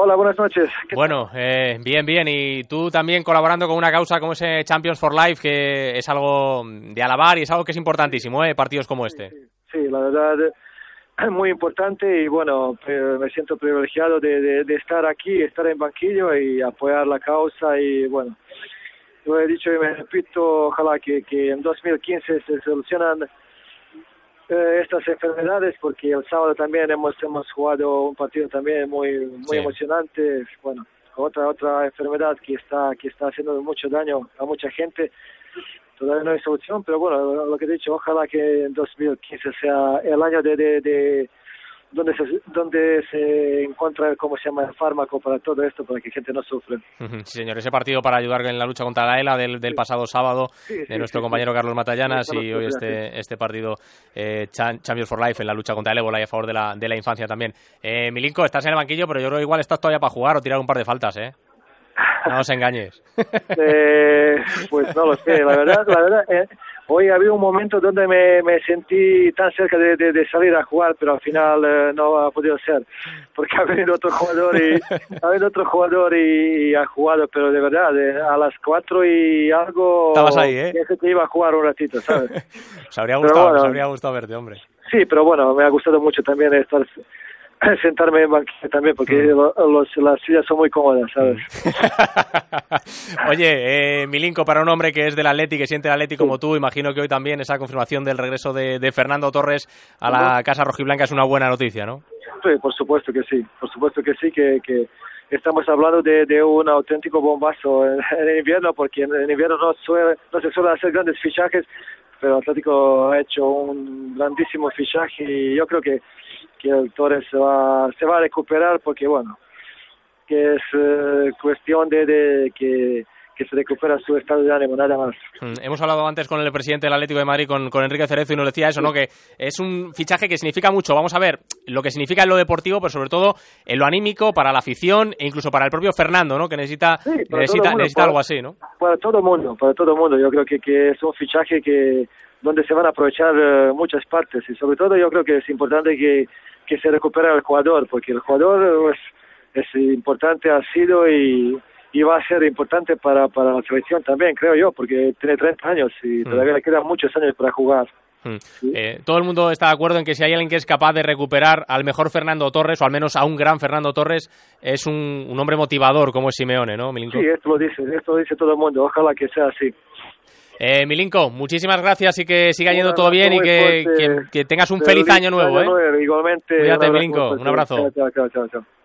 Hola, buenas noches. Bueno, eh, bien, bien. Y tú también colaborando con una causa como ese Champions for Life, que es algo de alabar y es algo que es importantísimo, ¿eh? Partidos como este. Sí, la verdad, muy importante y bueno, me siento privilegiado de, de, estar aquí, estar en banquillo y apoyar la causa y bueno, lo he dicho y me repito, ojalá que, que en 2015 se solucionan eh, estas enfermedades porque el sábado también hemos hemos jugado un partido también muy muy emocionante. Bueno otra otra enfermedad que está que está haciendo mucho daño a mucha gente. Todavía no hay solución pero bueno lo que he dicho ojalá que en 2015 sea el año de, de donde se, donde se encuentra, ¿cómo se llama?, el fármaco para todo esto, para que gente no sufra. Sí, señor. Ese partido para ayudar en la lucha contra la ELA del, del pasado sábado de nuestro compañero Carlos Matallanas y hoy este, este partido eh, Champions for Life en la lucha contra el ébola y a favor de la, de la infancia también. Eh, Milinko, estás en el banquillo, pero yo creo que igual estás todavía para jugar o tirar un par de faltas, ¿eh? No os engañes. Eh, pues no lo sé, la verdad, la verdad, eh, Hoy había un momento donde me, me sentí tan cerca de, de, salir a jugar, pero al final eh, no ha podido ser, porque ha venido otro jugador y ha venido otro jugador y, ha jugado, pero de verdad, a las cuatro y algo. Estabas ahí, ¿eh? Que te iba a jugar un ratito, ¿sabes? se habría gustado, habría gustado verte, hombre. Sí, pero bueno, me ha gustado mucho también estar sentarme en banquillo también, porque mm. los, las sillas son muy cómodas, ¿sabes? Oye, eh, Milinko, para un hombre que es del Atleti, que siente el Atleti como tú, imagino que hoy también esa confirmación del regreso de, Fernando Torres a la Casa Rojiblanca es una buena noticia, ¿no? Sí, por supuesto que sí, por supuesto que sí, que, que estamos hablando de, de un auténtico bombazo en, en, invierno, porque en, invierno no, suele, no se suelen hacer grandes fichajes, pero Atlético ha hecho un grandísimo fichaje y yo creo que que el Torres se va, se va a recuperar porque, bueno, que es eh, cuestión de, de que, que, se recupera su estado de ánimo, nada más. Mm, hemos hablado antes con el presidente del Atlético de Madrid, con, con Enrique Cerezo, y nos decía eso, ¿no? Que es un fichaje que significa mucho. Vamos a ver lo que significa en lo deportivo, pero sobre todo en lo anímico, para la afición e incluso para el propio Fernando, ¿no? Que necesita, necesita, necesita algo así, ¿no? Para todo el mundo, para todo el mundo. Yo creo que, que es un fichaje que donde se van a aprovechar eh, muchas partes y sobre todo yo creo que es importante que que se recupera el jugador, porque el jugador es, es importante, ha sido y, y va a ser importante para, para la selección también, creo yo, porque tiene 30 años y mm. todavía le quedan muchos años para jugar. Mm. Eh, todo el mundo está de acuerdo en que si hay alguien que es capaz de recuperar al mejor Fernando Torres, o al menos a un gran Fernando Torres, es un, un hombre motivador como es Simeone, ¿no, Sí, esto lo dice, esto lo dice todo el mundo, ojalá que sea así. Eh, Milinko, muchísimas gracias y que siga yendo todo bien y que, que, tengas un feliz año nuevo. ¿eh? Igualmente. Cuídate, Milinko. Un abrazo. chao, chao, chao.